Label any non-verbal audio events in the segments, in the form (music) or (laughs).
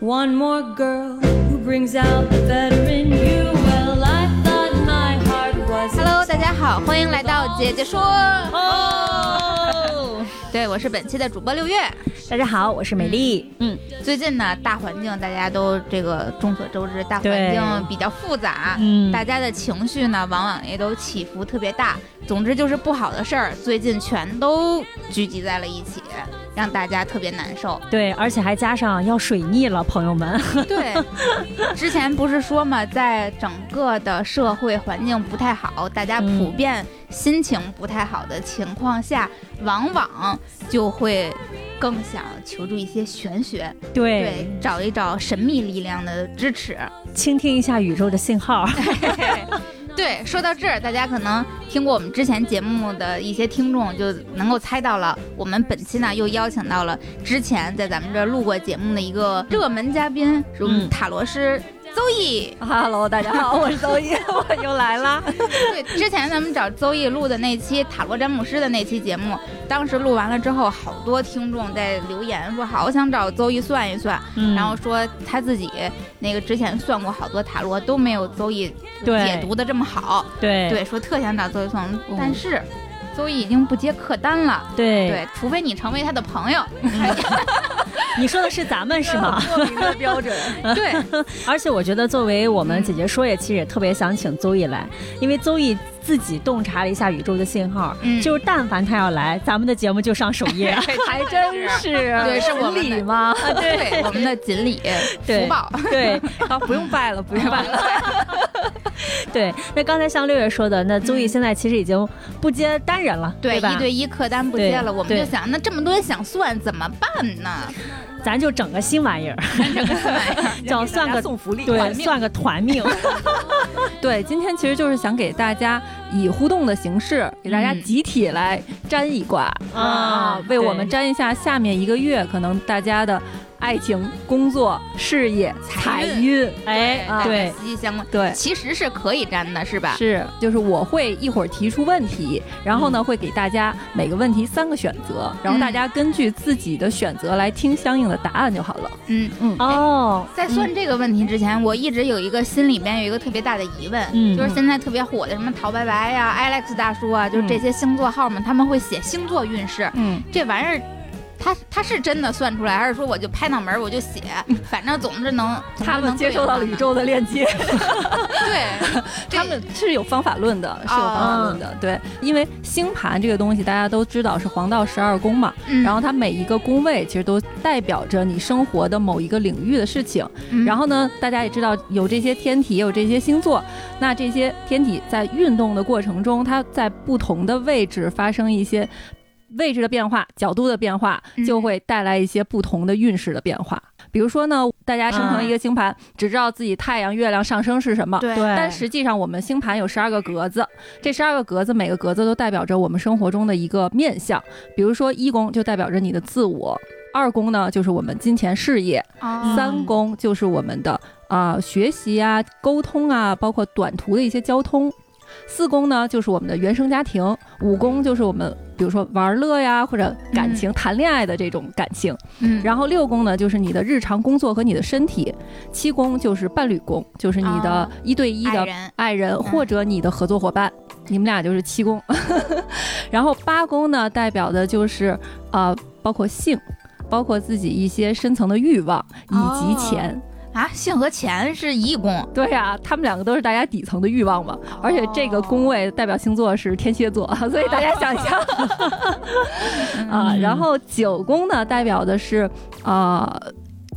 One more girl who brings out the better in you. Well, I thought my heart was. Hello，大家好，欢迎来到姐姐说。哦，对，我是本期的主播六月。大家好，我是美丽。嗯，最近呢，大环境大家都这个众所周知，大环对境比较复杂，嗯大家的情绪呢，往往也都起伏特别大。总之就是不好的事儿，最近全都聚集在了一起，让大家特别难受。对，而且还加上要水逆了，朋友们。(laughs) (laughs) 对，之前不是说嘛，在整个的社会环境不太好，大家嗯普遍心情不太好的情况下，往往就会更想求助一些玄学，对，对，找一找神秘力量的支持。倾听一下宇宙的信号。(laughs) 对，说到这儿，大家可能听过我们之前节目的一些听众就能够猜到了，我们本期呢又邀请到了之前在咱们这儿录过节目的一个热门嘉宾，是我们嗯。塔罗师邹毅。Hello，大家好，我是邹毅，我又来啦。(laughs) 对，之前咱们找邹毅录的那期塔罗占卜师的那期节目，当时录完了之后，好多听众在留言说好想找邹毅算一算，嗯。然后说他自己那个之前算过好多塔罗都没有邹毅解读的这么好，对。对，说特想找邹毅算，但是邹毅已经不接客单了。对。对，除非你成为他的朋友。(laughs) 你说的是咱们是吗？(laughs) 莫名的标准，(laughs) 对，而且我觉得，作为我们姐姐说，也其实也特别想请邹毅来，因为邹毅自己洞察了一下宇宙的信号，嗯。就是但凡他要来，咱们的节目就上首页，还真是，对是我们的锦鲤吗？啊，对，我们的锦鲤福宝，对。啊，不用拜了，不用拜了。(laughs) 对。那刚才像六月说的，那综艺现在其实已经不接单人了，对，吧？一对一客单不接了，我们就想，那这么多人想算怎么办呢？咱就整个新玩意儿，(laughs) 叫算个送福利，对，团命算个团命。(laughs) 对，今天其实就是想给大家以互动的形式，给大家嗯集体来占一卦啊为我们占一下下面一个月可能大家的爱情、工作、事业、财运。哎，啊对，息息相关。对，其实是可以占的，是吧？是，就是我会一会儿提出问题，然后呢会给大家每个问题三个选择，然后大家根据自己的选择来听相应的答案就好了。嗯嗯。哦，在算这个问题之前，我一直有一个心里边有一个特别大的疑问，嗯就是现在特别火的什么陶白白呀、Alex 大叔啊，就是这些星座号们，他们会写星座运势，嗯，这玩意儿。他他是真的算出来，还是说我就拍脑门儿我就写，反正总是能他们接收到了宇宙的链接，对，(laughs) 他们是有方法论的，是有方法论的。对，因为星盘这个东西大家都知道是黄道十二宫嘛，嗯然后它每一个宫位其实都代表着你生活的某一个领域的事情。嗯然后呢，大家也知道有这些天体，也有这些星座。那这些天体在运动的过程中，它在不同的位置发生一些位置的变化、角度的变化，嗯就会带来一些不同的运势的变化。比如说呢，大家生成一个星盘，只知道自己太阳、月亮上升是什么。对对，但实际上，我们星盘有十二个格子，这十二个格子每个格子都代表着我们生活中的一个面相。比如说，一宫就代表着你的自我，二宫呢就是我们金钱事业，哦三宫就是我们的啊、学习啊、沟通啊，包括短途的一些交通。四宫呢，就是我们的原生家庭；五宫就是我们，比如说玩乐呀，或者感情、谈恋爱的这种感情。嗯，然后六宫呢，就是你的日常工作和你的身体；七宫就是伴侣宫，就是你的哦一对一的爱人爱人或者你的合作伙伴，你们俩就是七宫。(laughs) 然后八宫呢，代表的就是呃，包括性，包括自己一些深层的欲望以及钱。啊，性和钱是一宫，对呀、他们两个都是大家底层的欲望嘛。而且这个宫位代表星座是天蝎座，(laughs) 所以大家想一想 (laughs) 啊。然后九宫呢，代表的是啊。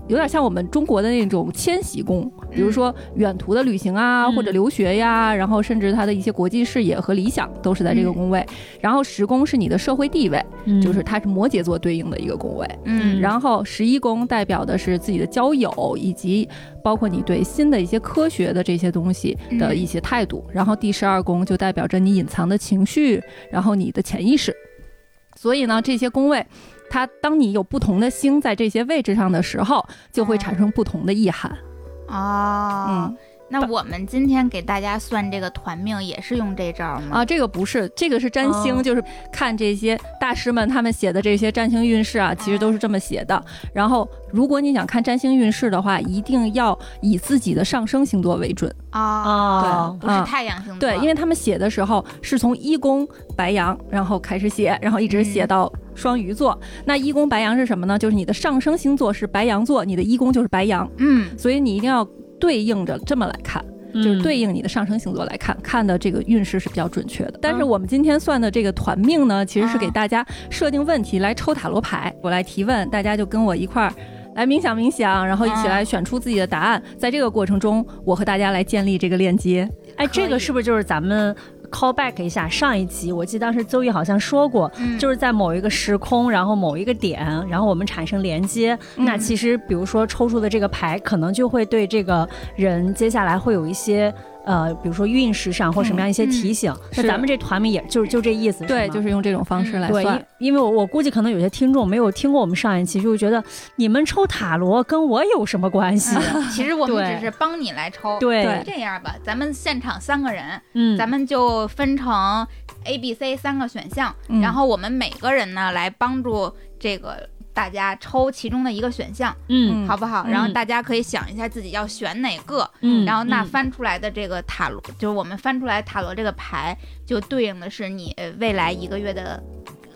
有点像我们中国的那种迁徙工，比如说远途的旅行啊，嗯或者留学呀，然后甚至他的一些国际视野和理想都是在这个宫位。然后十宫是你的社会地位，嗯就是它是摩羯座对应的一个宫位。嗯，然后十一宫代表的是自己的交友，以及包括你对新的一些科学的这些东西的一些态度。然后第十二宫就代表着你隐藏的情绪，然后你的潜意识。所以呢，这些宫位，它当你有不同的星在这些位置上的时候，就会产生不同的意涵。啊，嗯那我们今天给大家算这个团命也是用这招吗？啊，这个不是，这个是占星，哦就是看这些大师们他们写的这些占星运势啊，其实都是这么写的。然后，如果你想看占星运势的话，一定要以自己的上升星座为准。哦，对，不是啊太阳星座，对，因为他们写的时候是从一宫白羊，然后开始写，然后一直写到双鱼座。那一宫白羊是什么呢？就是你的上升星座是白羊座，你的一宫就是白羊，嗯，所以你一定要对应着这么来看。就是对应你的上升星座来看，看的这个运势是比较准确的。但是我们今天算的这个团命呢，其实是给大家设定问题来抽塔罗牌，我来提问，大家就跟我一块儿来冥想冥想，然后一起来选出自己的答案。在这个过程中，我和大家来建立这个链接。哎，这个是不是就是咱们 call back 一下上一集？我记得当时邹毅好像说过，嗯就是在某一个时空，然后某一个点，然后我们产生连接。嗯那其实，比如说抽出的这个牌，可能就会对这个人接下来会有一些。呃，比如说运势上或什么样一些提醒，那咱们这团名也就是就这意思，对，就是用这种方式来对，算对。因为我我估计可能有些听众没有听过我们上一期，就会觉得你们抽塔罗跟我有什么关系？其实我们只是帮你来抽。对对这样吧，咱们现场三个人，嗯，咱们就分成 A、B、C 三个选项，嗯然后我们每个人呢来帮助这个大家抽其中的一个选项，嗯。好不好？嗯。然后大家可以想一下自己要选哪个，嗯，然后那嗯翻出来的这个塔罗，就是我们翻出来塔罗这个牌，就对应的是你呃未来一个月的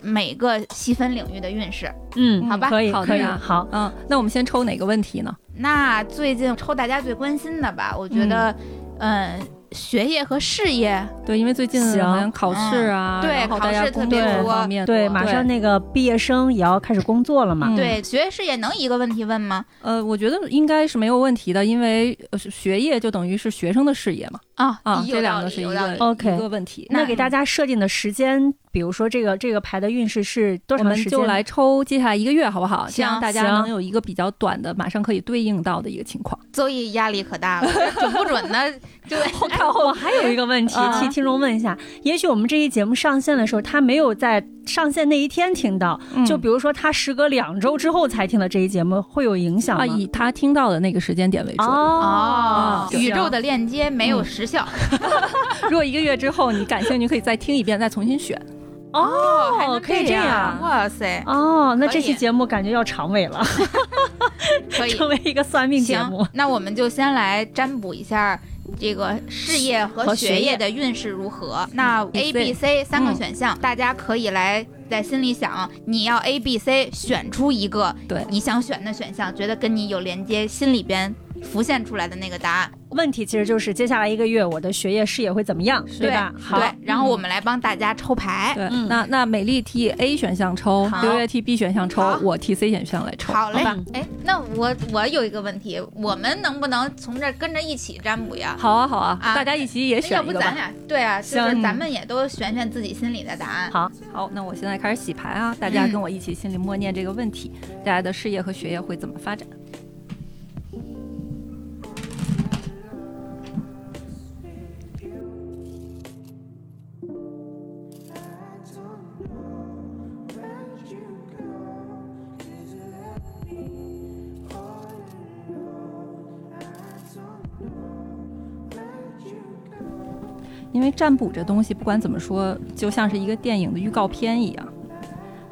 每个细分领域的运势。嗯，好吧？可以可以好，嗯，那我们先抽哪个问题呢？那最近抽大家最关心的吧，我觉得，嗯、学业和事业，对，因为最近行好像考试啊，嗯对然后大家考试特工作别多方面对，马上那个毕业生也要开始工作了嘛。嗯对学业事业能一个问题问吗？呃，我觉得应该是没有问题的，因为学业就等于是学生的事业嘛，啊啊，有这两个是一个 OK 一个问题。那给大家设定的时间，比如说这个这个牌的运势是多我长时间？们就来抽接下来一个月，好不好？这样大家能有一个比较短的，马上可以对应到的一个情况。邹毅压力可大了，准不准呢？(laughs) 就 (laughs) 我看我还有一个问题啊替听众问一下，也许我们这期节目上线的时候，他没有在上线那一天听到，嗯就比如说他时隔两周之后才听的这一节目，会有影响啊，吗？以他听到的那个时间点为准。哦，行宇宙的链接没有时效 (laughs) 如果一个月之后你感兴趣，可以再听一遍，再重新选。哦，还可以这样。哇塞，哦，那这期节目感觉要长尾了，(laughs) 可以 (laughs) 成为一个算命节目。，那我们就先来占卜一下这个事业和和学业的运势如何。那 A、B、C 三个嗯选项，大家可以来在心里想，你要 A、B、C 选出一个对你想选的选项，觉得跟你有连接，心里边浮现出来的那个答案，问题其实就是接下来一个月我的学业事业会怎么样，对吧？好，然后我们来帮大家抽牌。对，嗯那那美丽替 A 选项抽，好刘月替 B 选项抽，我替 C 选项来抽。好嘞吧，哎，那我我有一个问题，我们能不能从这儿跟着一起占卜呀？好啊，好啊，啊大家一起也选一个吧。要不咱俩对啊，就是行咱们也都选选自己心里的答案。好，好，那我现在开始洗牌啊，大家嗯跟我一起心里默念这个问题：大家的事业和学业会怎么发展？为占卜这东西，不管怎么说，就像是一个电影的预告片一样，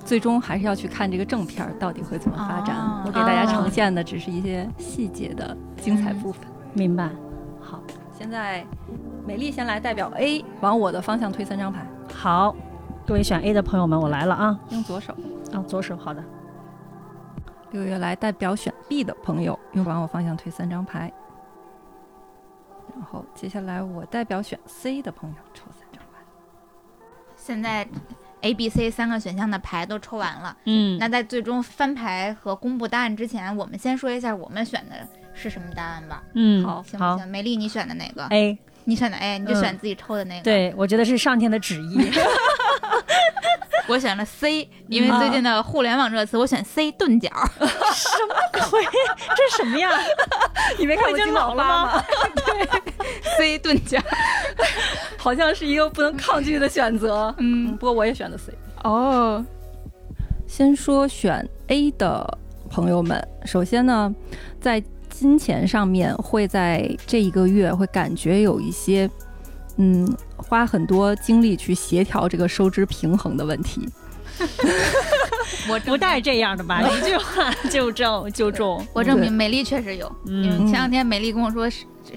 最终还是要去看这个正片儿到底会怎么发展。哦我给大家呈现的只是一些细节的精彩部分。明白。好，现在美丽先来代表 A 往我的方向推三张牌，好，各位选 A 的朋友们，我来了啊！用左手；啊，左手，好的。六月来代表选 B 的朋友，用往我方向推三张牌。然后接下来我代表选 C 的朋友抽三张牌。现在 A、B、C 三个选项的牌都抽完了。嗯，那在最终翻牌和公布答案之前，我们先说一下我们选的是什么答案吧，嗯，好好行不行？美丽，你选的哪个？，A，你选的 A，你就嗯选自己抽的那个。，对我觉得是上天的旨意。(laughs) 我选了 C，因为最近的互联网热词，我选 C 钝角。(laughs) 什么鬼，这是什么呀？(laughs) 你没看我已经老了吗 (laughs) 对？C 钝角。好像是一个不能抗拒的选择。嗯嗯，不过我也选的 C。哦，先说选 A 的朋友们，首先呢，在金钱上面会在这一个月会感觉有一些，嗯，花很多精力去协调这个收支平衡的问题。我不带这样的吧？一句话就中就中。我证明美丽确实有，因为嗯前两天美丽跟我说是。这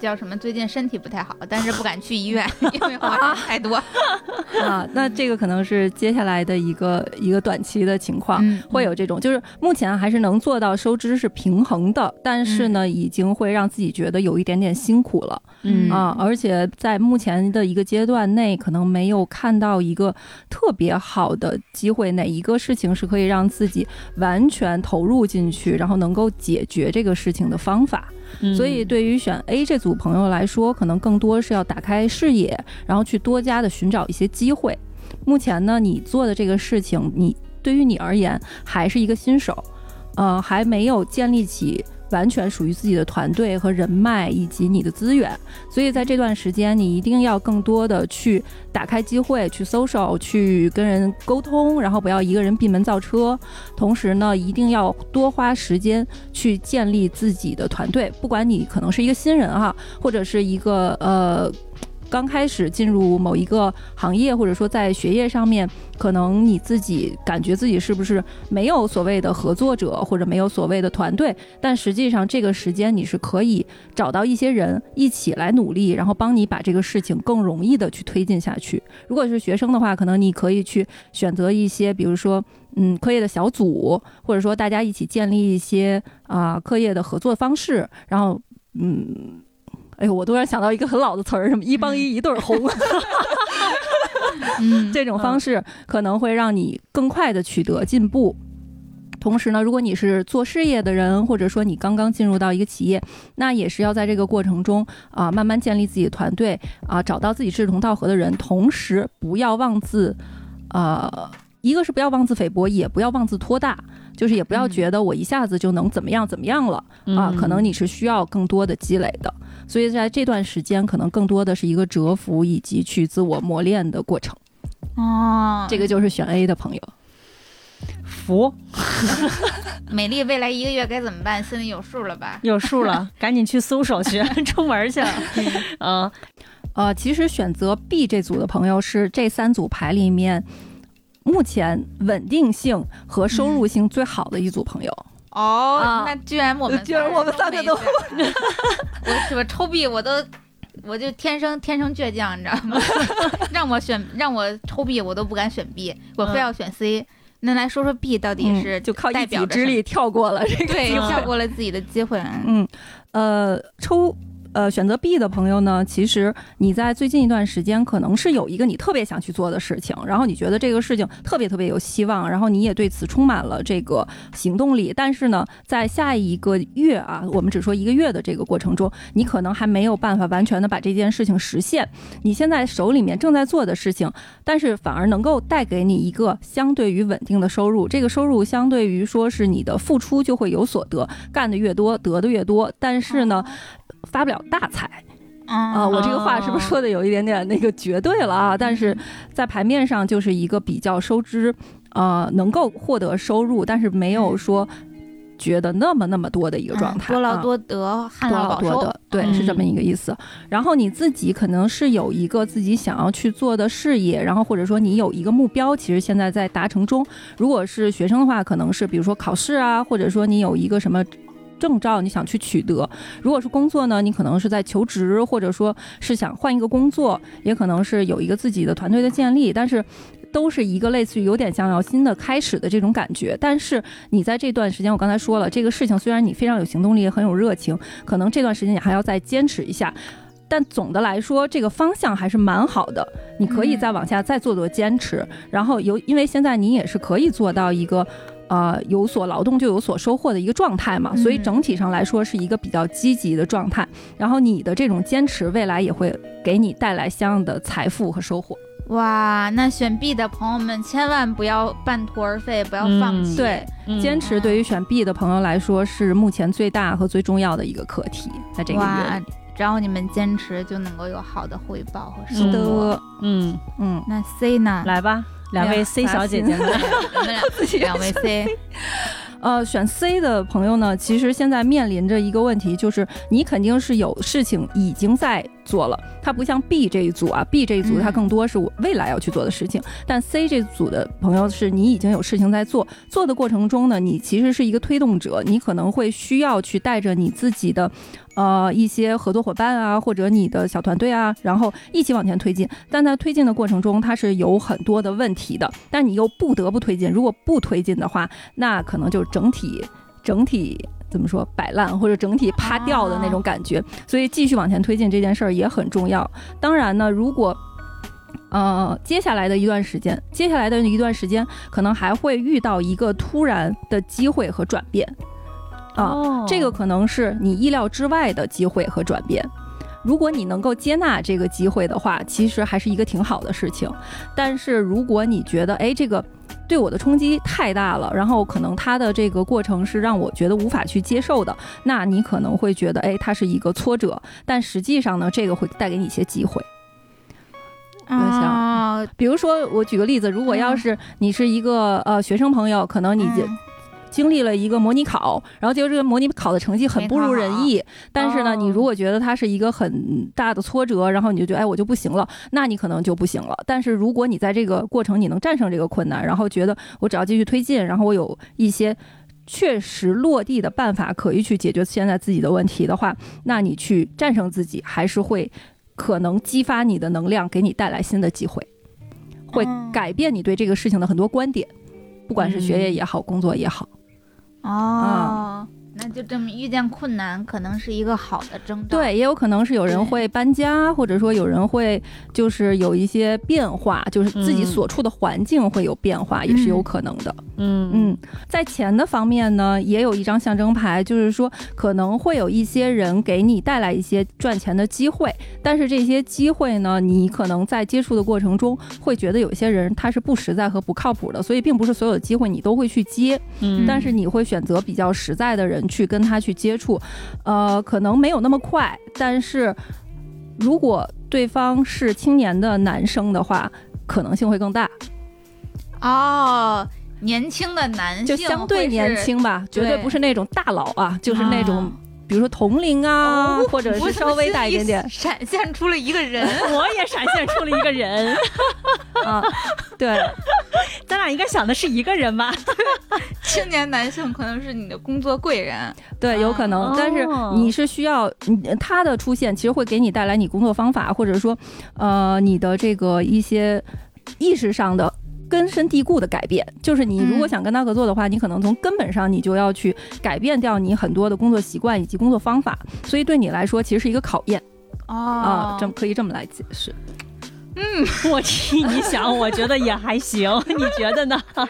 叫什么？最近身体不太好，但是不敢去医院，(laughs) 因为花钱太多。啊，那这个可能是接下来的一个一个短期的情况。嗯会有这种，就是目前还是能做到收支是平衡的，但是呢，已经会让自己觉得有一点点辛苦了。嗯啊，而且在目前的一个阶段内，可能没有看到一个特别好的机会，哪一个事情是可以让自己完全投入进去，然后能够解决这个事情的方法。所以对于选 A 这组朋友来说，可能更多是要打开视野，然后去多加的寻找一些机会。目前呢，你做的这个事情，你对于你而言还是一个新手，呃，还没有建立起完全属于自己的团队和人脉以及你的资源，所以在这段时间，你一定要更多的去打开机会，去 social，去跟人沟通，然后不要一个人闭门造车。同时呢，一定要多花时间去建立自己的团队，不管你可能是一个新人哈，或者是一个呃。刚开始进入某一个行业，或者说在学业上面，可能你自己感觉自己是不是没有所谓的合作者，或者没有所谓的团队，但实际上这个时间你是可以找到一些人一起来努力，然后帮你把这个事情更容易的去推进下去。如果是学生的话，可能你可以去选择一些，比如说。嗯，课业的小组，或者说大家一起建立一些啊、课业的合作方式，然后嗯，哎呦，我突然想到一个很老的词儿，什么一帮一一对儿红，嗯，(laughs) (laughs) 这种方式可能会让你更快的取得进步。同时呢，如果你是做事业的人，或者说你刚刚进入到一个企业，那也是要在这个过程中啊、慢慢建立自己的团队啊、找到自己志同道合的人，同时不要妄自，呃，一个是不要妄自菲薄，也不要妄自托大，就是也不要嗯觉得我一下子就能怎么样怎么样了。啊，嗯可能你是需要更多的积累的，所以在这段时间，可能更多的是一个蛰伏以及去自我磨练的过程。哦，这个就是选 A 的朋友。服 (laughs) 美丽未来一个月该怎么办，心里有数了吧？有数了，(laughs) 赶紧去搜手去，(laughs) 出门去了。嗯呃，其实选择 B 这组的朋友是这三组牌里面目前稳定性和收入性最好的一组朋友。哦，啊那居然我们居然我们三个都 (laughs) 我是吧？抽币我都。我就天生天生倔强，你知道吗？(laughs) 让我选让我抽 B，我都不敢选 B，我非要选 C。那来说说 B 到底是嗯就靠一己之力跳过了这个对跳过了自己的机会。嗯，呃，抽呃选择 B 的朋友呢，其实你在最近一段时间可能是有一个你特别想去做的事情，然后你觉得这个事情特别特别有希望，然后你也对此充满了这个行动力。但是呢，在下一个月啊，我们只说一个月的这个过程中，你可能还没有办法完全的把这件事情实现。你现在手里面正在做的事情，但是反而能够带给你一个相对于稳定的收入。这个收入相对于说是你的付出就会有所得，干的越多得的越多，但是呢，发不了大财啊、啊我这个话是不是说的有一点点那个绝对了啊？但是在牌面上就是一个比较收支，呃，能够获得收入，但是没有说觉得那么那么多的一个状态。啊多劳多得，旱多涝保收劳多得，。对，嗯是这么一个意思。然后你自己可能是有一个自己想要去做的事业，然后或者说你有一个目标，其实现在在达成中。如果是学生的话，可能是比如说考试啊，或者说你有一个什么。证照你想去取得，如果是工作呢，你可能是在求职，或者说是想换一个工作，也可能是有一个自己的团队的建立，但是都是一个类似于有点像要新的开始的这种感觉。但是你在这段时间，我刚才说了，这个事情虽然你非常有行动力，也很有热情，可能这段时间你还要再坚持一下。但总的来说，这个方向还是蛮好的。你可以再往下再做做坚持，然后有因为现在你也是可以做到一个。呃，有所劳动就有所收获的一个状态嘛，所以嗯整体上来说是一个比较积极的状态。然后你的这种坚持，未来也会给你带来相应的财富和收获。哇，那选 B 的朋友们千万不要半途而废，不要放嗯弃。对，嗯坚持对于选 B 的朋友来说是目前最大和最重要的一个课题，在这个月哇。，只要你们坚持，就能够有好的回报和收是获。的，嗯，嗯，那 C 呢？来吧，两位 C 小姐姐们，(laughs) 我们俩两位 C，呃，选 C 的朋友呢，其实现在面临着一个问题，就是你肯定是有事情已经在做了，它不像 B 这一组啊，B 这一组嗯。它更多是我未来要去做的事情，但 C 这组的朋友是你已经有事情在做，做的过程中呢，你其实是一个推动者，你可能会需要去带着你自己的。呃，一些合作伙伴啊，或者你的小团队啊，然后一起往前推进。但在推进的过程中，它是有很多的问题的，但你又不得不推进。如果不推进的话，那可能就整体整体怎么说摆烂或者整体趴掉的那种感觉。所以继续往前推进这件事儿也很重要。当然呢，如果呃，接下来的一段时间，接下来的一段时间，可能还会遇到一个突然的机会和转变啊。哦这个可能是你意料之外的机会和转变。如果你能够接纳这个机会的话，其实还是一个挺好的事情。但是如果你觉得，哎，这个对我的冲击太大了，然后可能它的这个过程是让我觉得无法去接受的，那你可能会觉得，哎，它是一个挫折。但实际上呢，这个会带给你一些机会。啊，比如说，我举个例子，如果要是你是一个呃学生朋友，可能你嗯经历了一个模拟考，然后结果这个模拟考的成绩很不如人意，但是呢，哦你如果觉得它是一个很大的挫折，然后你就觉得哎我就不行了，那你可能就不行了。但是如果你在这个过程你能战胜这个困难，然后觉得我只要继续推进，然后我有一些。确实落地的办法可以去解决现在自己的问题的话，那你去战胜自己，还是会可能激发你的能量，给你带来新的机会，会嗯改变你对这个事情的很多观点，不管是学业也好，工作也好。哦，那就证明遇见困难，可能是一个好的征兆。对，也有可能是有人会搬家，或者说有人会就是有一些变化，就是自己嗯所处的环境会有变化，也是有可能的。嗯嗯，在钱的方面呢，也有一张象征牌，就是说可能会有一些人给你带来一些赚钱的机会，但是这些机会呢，你可能在接触的过程中会觉得有些人他是不实在和不靠谱的，所以并不是所有的机会你都会去接。嗯但是你会选择比较实在的人去跟他去接触，呃，可能没有那么快，但是如果对方是青年的男生的话，可能性会更大，哦，年轻的男性就相对年，轻吧，绝对对不是那种大佬啊，就是那种啊比如说同龄啊，哦或者是稍微大一点点。闪现出了一个人。(laughs) 我也闪现出了一个人，(laughs) 啊，对，(laughs) 咱俩应该想的是一个人吧？(laughs) 青年男性可能是你的工作贵人。(laughs) 对，有可能，哦但是你是需要你他的出现，其实会给你带来你工作方法，或者说，呃，你的这个一些意识上的根深蒂固的改变。就是你如果嗯想跟他合作的话，你可能从根本上你就要去改变掉你很多的工作习惯以及工作方法，所以对你来说其实是一个考验哦啊，这么可以这么来解释。(laughs) 我替你想，我觉得也还行，你觉得呢？(laughs)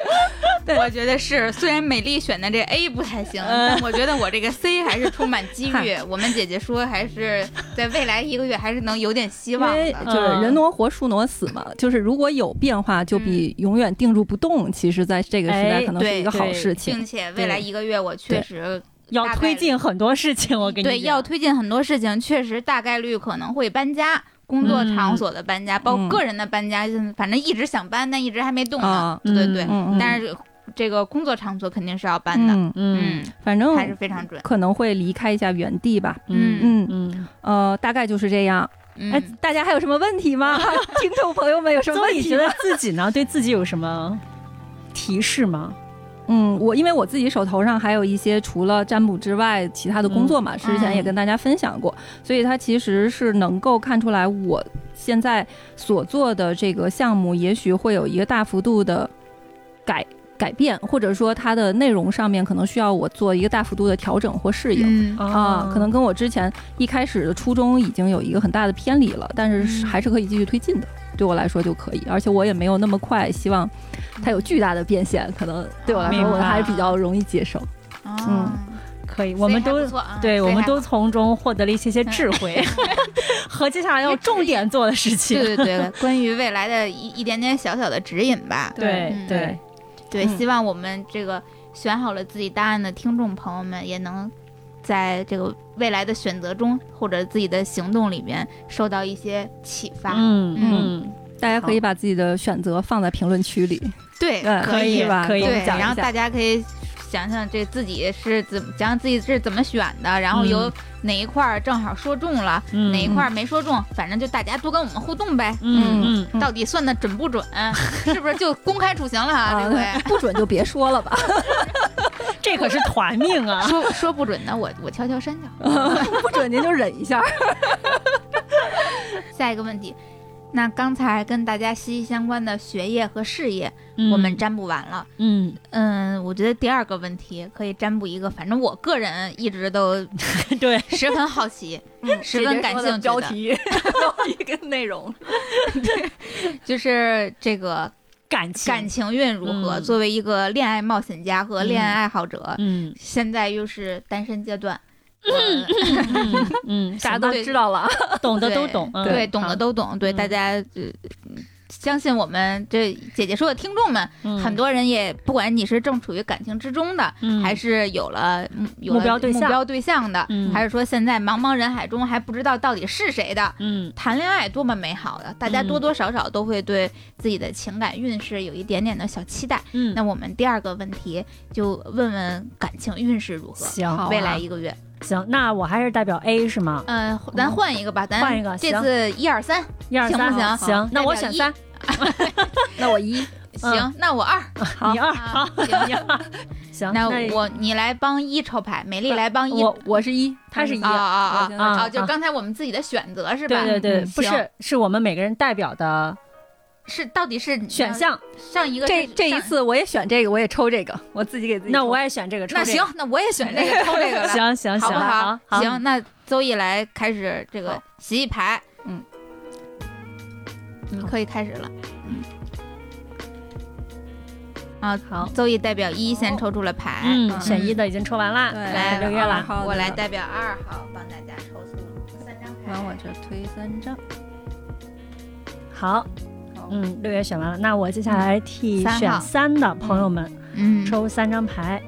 我觉得是，虽然美丽选的这 A 不太行，嗯但我觉得我这个 C 还是充满机遇。(laughs) 我们姐姐说，还是在未来一个月还是能有点希望为的。就是人挪活，树挪死嘛，就是如果有变化，就比永远定住不动，其实在这个时代哎可能是一个好事情并。且未来一个月，我确实要推进很多事情，我跟你对要推进很多事情，确实大概率可能会搬家。工作场所的搬家，包括个人的搬家，反正一直想搬，但一直还没动呢。啊对对对，但是这个工作场所肯定是要搬的。嗯，反正还是非常准。可能会离开一下原地吧。嗯嗯，嗯，呃，大概就是这样。嗯哎，大家还有什么问题吗？(laughs) 听众朋友们有什么问题吗？(laughs) 你觉得自己呢，对自己有什么提示吗？嗯，我因为我自己手头上还有一些除了占卜之外其他的工作嘛，之前也跟大家分享过，所以它其实是能够看出来我现在所做的这个项目，也许会有一个大幅度的改改变，或者说它的内容上面可能需要我做一个大幅度的调整或适应。嗯啊，可能跟我之前一开始的初衷已经有一个很大的偏离了，但是还是可以继续推进的。对我来说就可以，而且我也没有那么快，希望它有巨大的变现，可能对我来说我还是比较容易接受。嗯，可以，我们都对，我们都从中获得了一些些智慧 (laughs) 和接下来要重点做的事情。对对对，(laughs) 关于未来的一一点点小小的指引吧。对嗯对，对，嗯希望我们这个选好了自己答案的听众朋友们，也能在这个未来的选择中或者自己的行动里面受到一些启发。嗯嗯。嗯，大家可以把自己的选择放在评论区里，对，嗯可以。吧？可以然后大家可以想想这自己是怎么讲自己是怎么选的，然后有嗯哪一块儿正好说中了，嗯哪一块儿没说中，反正就大家多跟我们互动呗。嗯嗯，到底算的准不准？(laughs) 是不是就公开处刑了啊？这回啊，不准就别说了吧。(laughs) (laughs) 这可是团命啊！说说不准呢，我我悄悄删掉。不准您就忍一下。下一个问题，那刚才跟大家息息相关的学业和事业，嗯。我们占卜完了。嗯，嗯，我觉得第二个问题可以占卜一个，反正我个人一直都 (laughs) 对，(laughs) 十分好奇，(laughs) 十分感兴趣的。标题、一个内容。对就是这个感情。感情运如何。嗯。作为一个恋爱冒险家和恋爱爱好者，嗯。现在又是单身阶段，嗯嗯，大家都知道了，懂的都懂，对，懂的都懂，对大家呃。相信我们这姐姐说的听众们，很多人也不管你是正处于感情之中的，还是有了有了目标对象目标对象的，还是说现在茫茫人海中还不知道到底是谁的，嗯谈恋爱多么美好的，大家多多少少都会对自己的情感运势有一点点的小期待。嗯，那我们第二个问题就问问感情运势如何？未来一个月，行，那我还是代表 A 是吗？嗯、咱换一个吧，咱换一个这次一二三，一二三，行不行行，那我选三，(laughs) 那我一行，那我二，(laughs) 你二，啊好，行，(laughs) 行，那我你来帮一抽牌，美丽来帮一。我我是一，他是一啊啊啊啊！啊就刚才我们自己的选择是吧？对对对，嗯不是，是我们每个人代表的是到底是选项。上一个这这一次我也选这个，我也抽这个，我自己给自己。那我也选这个，抽这个。那 (laughs) 行，那我也选这个抽这个了，行行行，好不好？好，行，那邹毅来开始这个洗洗牌，嗯，你可以开始了，嗯。啊，好。邹毅代表一先抽出了牌，嗯，选一的已经抽完了，对。来六月了，我来代表二号帮大家抽出三张牌。往我这推三张。好嗯，六月选完了，那我接下来替选三的朋友们嗯，抽三张牌。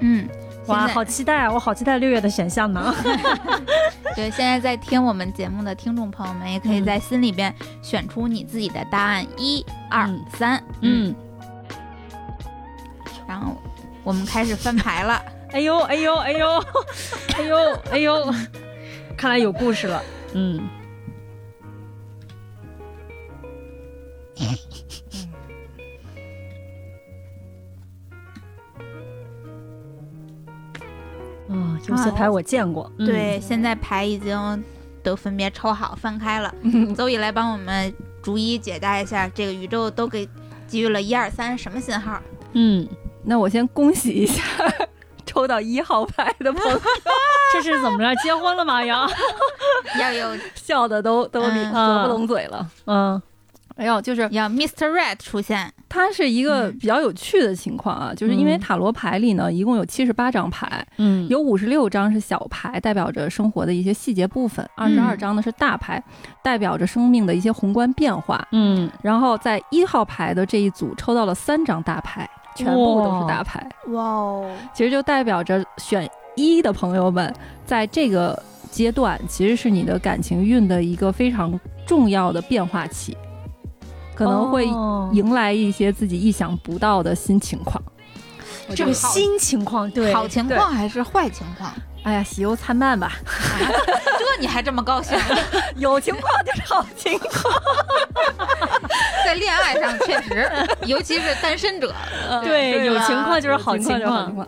嗯，哇，好期待啊！我好期待六月的选项呢。(laughs) 对，现在在听我们节目的听众朋友们，也可以嗯在心里边选出你自己的答案，一、二嗯、三，嗯，然后我们开始翻牌了。(laughs) 哎呦，哎呦，哎呦，哎呦，哎呦，看来有故事了。嗯，哦，有些牌我见过。嗯，对，现在牌已经都分别抽好翻开了。(laughs) 邹毅来帮我们逐一解答一下，这个宇宙都给给予了一二三什么信号？嗯，那我先恭喜一下 (laughs) 抽到一号牌的朋友，(laughs) 这是怎么着？结婚了吗？要？要有笑的都都嗯合不拢嘴了。嗯没有，就是要 Mr. Red 出现。它是一个嗯比较有趣的情况啊，就是因为嗯塔罗牌里呢，一共有七十八张牌，嗯，有五十六张是小牌，代表着生活的一些细节部分；二十二张呢是大牌，代表着生命的一些宏观变化。嗯然后在一号牌的这一组抽到了三张大牌，全部都是大牌，哇哦，其实就代表着选一的朋友们，在这个阶段其实是你的感情运的一个非常重要的变化期，可能会哦迎来一些自己意想不到的新情况。这个新情况，对，好情况还是坏情况？哎呀，喜忧参半吧，(laughs) 这你还这么高兴？(laughs) 有情况就是好情况。(laughs) 在恋爱上确实，尤其是单身者，对，有情况就是好情况。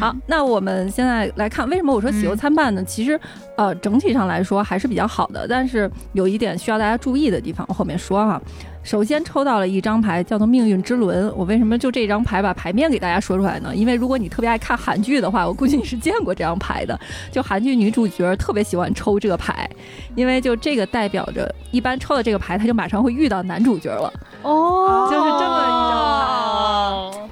好，，那我们现在来看，为什么我说喜忧参半呢？其实，呃，整体上来说还是比较好的，但是有一点需要大家注意的地方，我后面说哈。首先抽到了一张牌，叫做命运之轮。我为什么就这张牌把牌面给大家说出来呢？因为如果你特别爱看韩剧的话，我估计你是见过这张牌的。就韩剧女主角特别喜欢抽这个牌，因为就这个代表着一般抽了这个牌，她就马上会遇到男主角了。哦就是这么一张牌哦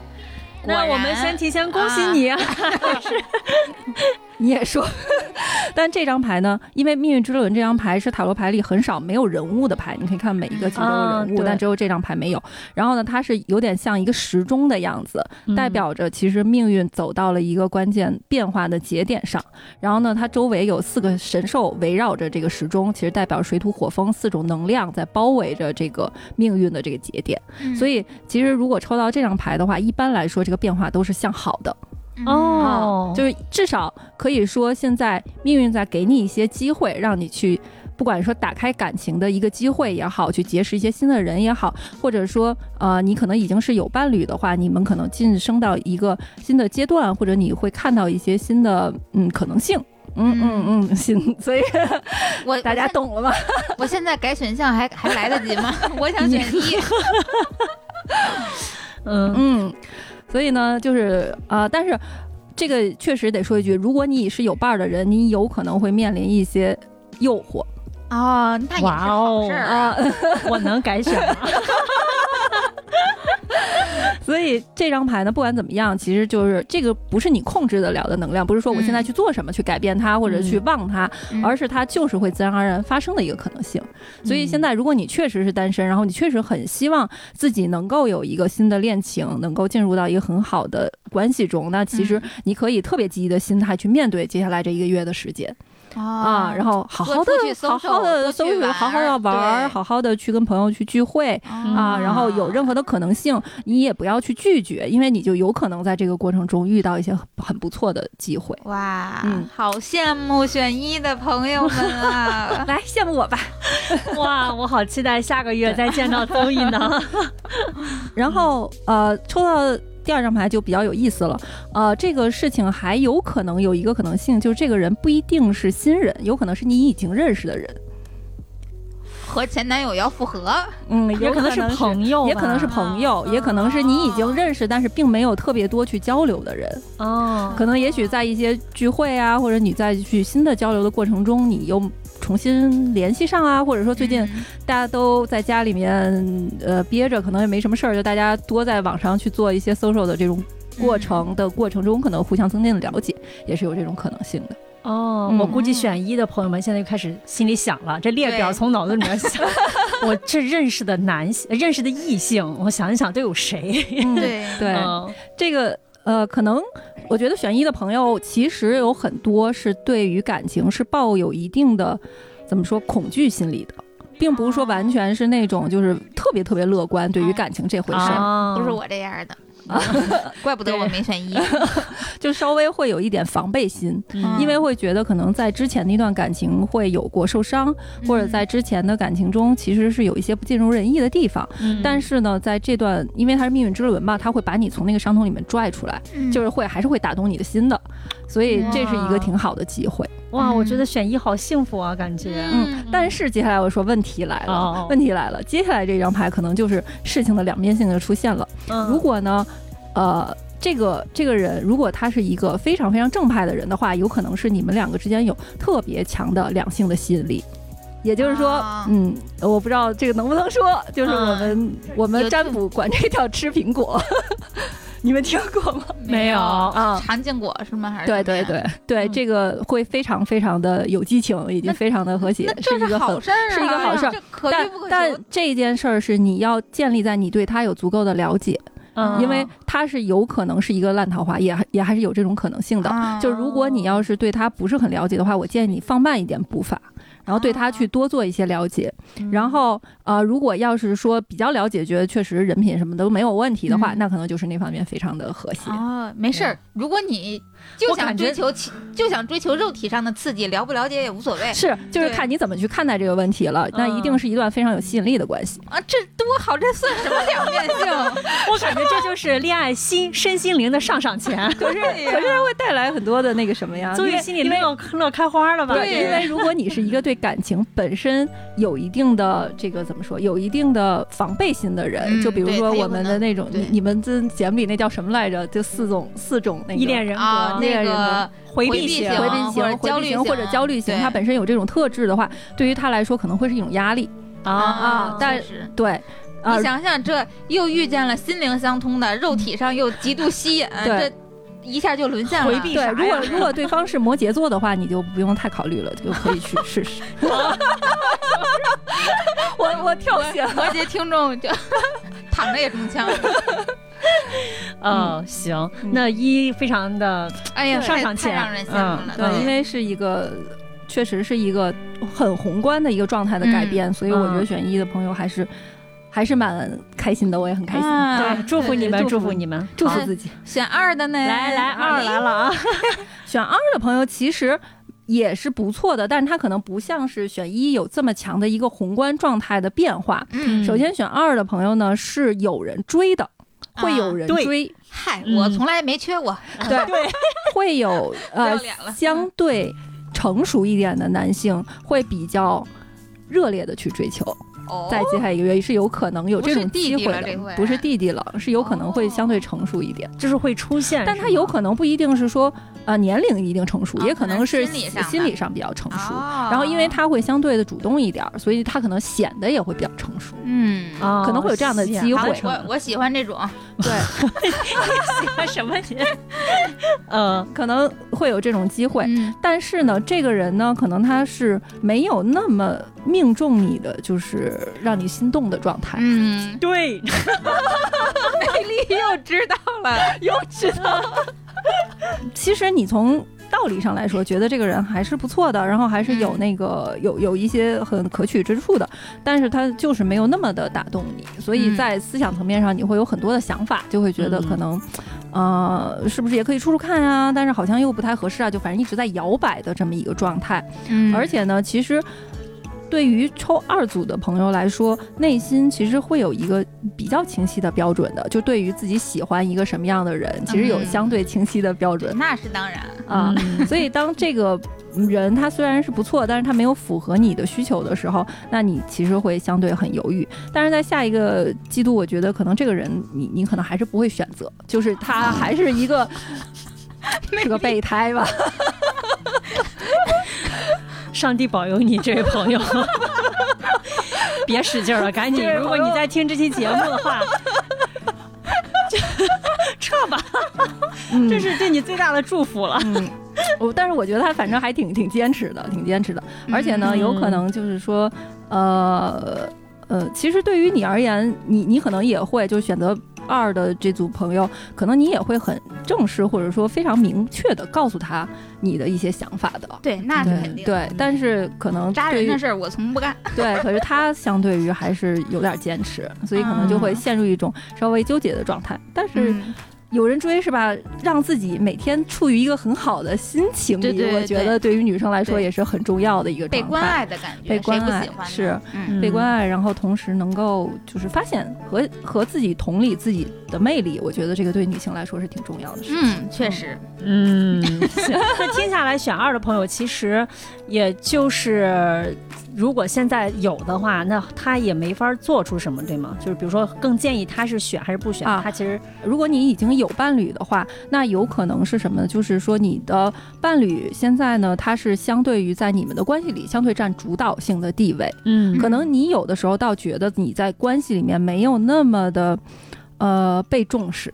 那我们先提前恭喜你啊！(laughs) 你也说，(laughs) 但这张牌呢，因为命运之轮这张牌是塔罗牌里很少没有人物的牌，你可以看每一个其中的人物，啊但只有这张牌没有。然后呢，它是有点像一个时钟的样子，嗯代表着其实命运走到了一个关键变化的节点上。然后呢，它周围有四个神兽围绕着这个时钟，其实代表水土火风四种能量在包围着这个命运的这个节点。嗯所以其实如果抽到这张牌的话，一般来说这个变化都是向好的。嗯哦，就是至少可以说，现在命运在给你一些机会，让你去，不管说打开感情的一个机会也好，去结识一些新的人也好，或者说，呃，你可能已经是有伴侣的话，你们可能晋升到一个新的阶段，或者你会看到一些新的嗯可能性。嗯嗯嗯，行，所以我大家懂了吗？(laughs) 我现在改选项还还来得及吗？我想选一。嗯 (laughs) 嗯，(laughs) 所以呢，就是呃，但是这个确实得说一句，如果你是有伴儿的人，你有可能会面临一些诱惑哦，那也是哇好哦事儿啊。(laughs) 我能改选吗？(laughs) 所以这张牌呢，不管怎么样，其实就是这个不是你控制得了的能量，不是说我现在去做什么、去改变它或者去忘它，嗯。而是它就是会自然而然发生的一个可能性。所以现在，如果你确实是单身，然后你确实很希望自己能够有一个新的恋情，能够进入到一个很好的关系中，那其实你可以特别积极的心态去面对接下来这一个月的时间。啊，啊然后好好的去好好的搜索，去好好的玩儿，好好的去跟朋友去聚会啊，然后有任何的可能性，你也不要去拒绝，因为你就有可能在这个过程中遇到一些很很不错的机会。哇，嗯好羡慕选一的朋友们啊！(laughs) 来羡慕我吧。(laughs) 哇，我好期待下个月再见到综艺呢。(laughs) 然后呃，抽到第二张牌就比较有意思了。呃，这个事情还有可能有一个可能性，就是这个人不一定是新人，有可能是你已经认识的人。和前男友要复合，嗯，(laughs) 也可能是朋友，也可能是朋友，也可能是你已经认识，但是并没有特别多去交流的人。哦，可能也许在一些聚会啊，或者你在去新的交流的过程中，你又重新联系上啊，或者说最近嗯。大家都在家里面呃憋着，可能也没什么事儿，就大家多在网上去做一些 social 的这种过程的过程中，可能互相增进了了解，也是有这种可能性的。哦，嗯我估计选一的朋友们现在就开始心里想了，这列表从脑子里面想，(laughs) 我这认识的男性、认识的异性，我想一想都有谁？嗯，(laughs) 对。对，嗯。这个呃，可能我觉得选一的朋友其实有很多是对于感情是抱有一定的怎么说恐惧心理的。并不是说完全是那种就是特别特别乐观对于感情这回事儿，啊，不是我这样的，(laughs) 怪不得我没选一。(laughs) 就稍微会有一点防备心，嗯。因为会觉得可能在之前的一段感情会有过受伤，或者在之前的感情中其实是有一些不尽如人意的地方。嗯。但是呢，在这段因为它是命运之轮吧，它会把你从那个伤痛里面拽出来，嗯。就是会还是会打动你的心的，所以这是一个挺好的机会。哇，我觉得选一好幸福啊，感觉。嗯，但是接下来我说问题来了，哦问题来了，接下来这张牌可能就是事情的两面性就出现了。嗯如果呢，呃，这个这个人如果他是一个非常非常正派的人的话，有可能是你们两个之间有特别强的两性的吸引力。也就是说，啊嗯，我不知道这个能不能说，就是我们、我们占卜管这叫吃苹果，(laughs) 你们听过吗？没有。啊。尝见果是吗？还是对对对对，嗯。这个会非常非常的有激情，以及非常的和谐那，这一个好事是一个好事但但。这件事儿是你要建立在你对他有足够的了解，嗯因为他是有可能是一个烂桃花，也也还是有这种可能性的。啊就如果你要是对他不是很了解的话，我建议你放慢一点步伐，然后对他去多做一些了解。然后呃，如果要是说比较了解，觉得确实人品什么都没有问题的话，嗯那可能就是那方面非常的和谐。哦，没事儿。如果你就想追求就想追求肉体上的刺激，了不了解也无所谓是，就是看你怎么去看待这个问题了。那一定是一段非常有吸引力的关系。啊！这多好，这算什么两面性？(laughs) 我感觉这就是恋爱心身心灵的上上签。可是，可是它会带来很多的那个什么呀？所以心里因为乐乐开花了吧？对，因为如果你是一个对感情本身有一定的这个怎么说，有一定的防备心的人，嗯就比如说我们的那种，你你们这节目里那叫什么来着？就四种四种那个依恋人格、啊，那个回避型、回避型、或者焦虑型或者焦虑型，他本身有这种特质的话，对于他来说可能会是一种压力。啊啊，但是对，啊你，想想，这又遇见了心灵相通的，肉体上又极度吸引，这一下就沦陷了。回避对，如果 (laughs) 如果对方是摩羯座的话，你就不用太考虑了，就可以去 (laughs) 试试。(laughs) 我我跳血了。摩羯听众就躺着也中枪。哦，行，嗯那一非常的哎呀，上上签太让人羡慕了。嗯对，因为是一个，确实是一个很宏观的一个状态的改变，所以我觉得选一的朋友还是、还是蛮开心的，我也很开心，啊对，祝福你们，祝福你们，祝福自己。选二的呢？来来二来了啊！(laughs) (laughs) 选二的朋友其实。也是不错的，但是他可能不像是选一有这么强的一个宏观状态的变化。嗯，首先，选二的朋友呢是有人追的，会有人对追，嗨，嗯我从来没缺过。对对，(laughs) 会有呃相对成熟一点的男性会比较热烈的去追求。哦。在接下来一个月是有可能有这种机会的不是弟弟了，是有可能会相对成熟一点，就是会出现，但他有可能不一定是说呃年龄一定成熟，哦也可能是心理上比较成熟。哦。然后，因为他会相对的主动一点，所以他可能显得也会比较成熟。嗯，啊，可能会有这样的机会。我我喜欢这种。对，(laughs) 喜欢什么？你？(laughs) 嗯。可能会有这种机会。嗯。但是呢，这个人呢，可能他是没有那么命中你的，就是让你心动的状态。嗯，对，美丽又知道了。(laughs) 又知道了。其实你从道理上来说，觉得这个人还是不错的，然后还是有嗯那个、有有一些很可取之处的，但是他就是没有那么的打动你，所以嗯在思想层面上你会有很多的想法，就会觉得嗯可能。呃，是不是也可以处处看啊？但是好像又不太合适啊，就反正一直在摇摆的这么一个状态。嗯而且呢，其实对于抽二组的朋友来说，内心其实会有一个比较清晰的标准的，就对于自己喜欢一个什么样的人，其实有嗯相对清晰的标准那是当然。啊。嗯 (laughs) 所以当这个人他虽然是不错，但是他没有符合你的需求的时候，那你其实会相对很犹豫。但是在下一个季度，我觉得可能这个人你你可能还是不会选择，就是他还是一个 (laughs) 是个备胎吧。(laughs) 上帝保佑你，(laughs) 这位朋友，别使劲了，赶紧！如果你在听这期节目的话，就 (laughs) 撤吧，嗯。这是对你最大的祝福了。嗯，我但是我觉得他反正还挺挺坚持的，挺坚持的，而且呢，嗯。有可能就是说，呃呃，其实对于你而言，你你可能也会就选择二的这组朋友，可能你也会很正式或者说非常明确的告诉他你的一些想法的。对，那是肯定。对，但是可能扎人的事儿我从不干。对，可是他相对于还是有点坚持，所以可能就会嗯陷入一种稍微纠结的状态。但是嗯有人追是吧？让自己每天处于一个很好的心情里，对对我觉得对于女生来说也是很重要的一个被关。爱的感觉，被关爱是。嗯。被关爱，然后同时能够就是发现和和自己同理自己的魅力，我觉得这个对女性来说是挺重要的事情。嗯，确实，嗯，那听下来选二的朋友，其实也就是，如果现在有的话，那他也没法做出什么，对吗？就是比如说，更建议他是选还是不选？啊他其实如果你已经有伴侣的话，那有可能是什么呢？就是说你的伴侣现在呢，他是相对于在你们的关系里相对占主导性的地位。嗯可能你有的时候倒觉得你在关系里面没有那么的，呃，被重视，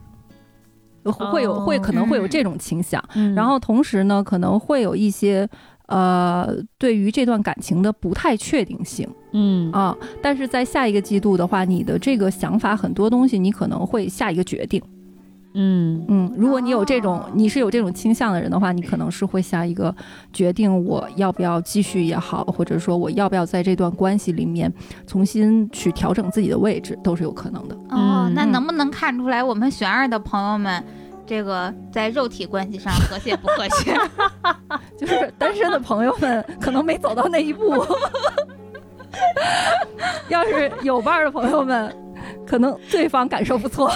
会有哦会可能会有这种倾向。嗯然后同时呢，可能会有一些。呃，对于这段感情的不太确定性。嗯。啊，但是在下一个季度的话，你的这个想法很多东西，你可能会下一个决定。嗯。嗯，如果你有这种，哦。你是有这种倾向的人的话，你可能是会下一个决定，我要不要继续也好，或者说我要不要在这段关系里面重新去调整自己的位置，都是有可能的。哦，嗯。那能不能看出来我们选二的朋友们这个在肉体关系上和谐不和谐？(laughs) 就是单身的朋友们可能没走到那一步，要是有伴儿的朋友们，可能对方感受不错。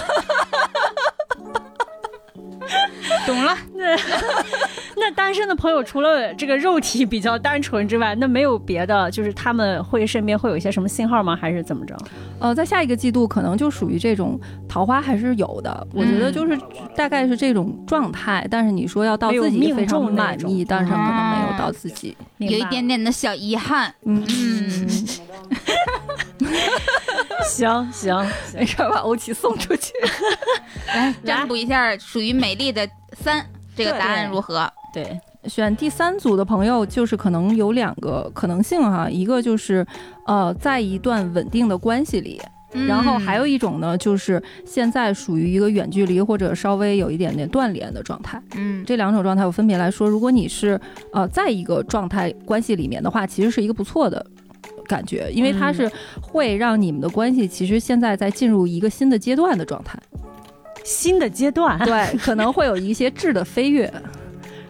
懂了，(laughs) 那单身的朋友除了这个肉体比较单纯之外，那没有别的，就是他们会身边会有一些什么信号吗？还是怎么着？呃，在下一个季度可能就属于这种桃花还是有的，我觉得就是大概是这种状态。但是你说要到自己命非常满意，但是可能没有到自己。有一点点的小遗憾。嗯，嗯，(laughs) 行行，没事儿把欧奇送出去。(laughs) 来占卜一下属于美丽的三这个答案如何？对，选第三组的朋友，就是可能有两个可能性哈，一个就是呃，在一段稳定的关系里，然后还有一种呢，就是现在属于一个远距离或者稍微有一点点断联的状态。嗯。这两种状态我分别来说，如果你是呃在一个状态关系里面的话，其实是一个不错的。感觉，因为它是会让你们的关系其实现在在进入一个新的阶段的状态，新的阶段。对，可能会有一些质的飞跃，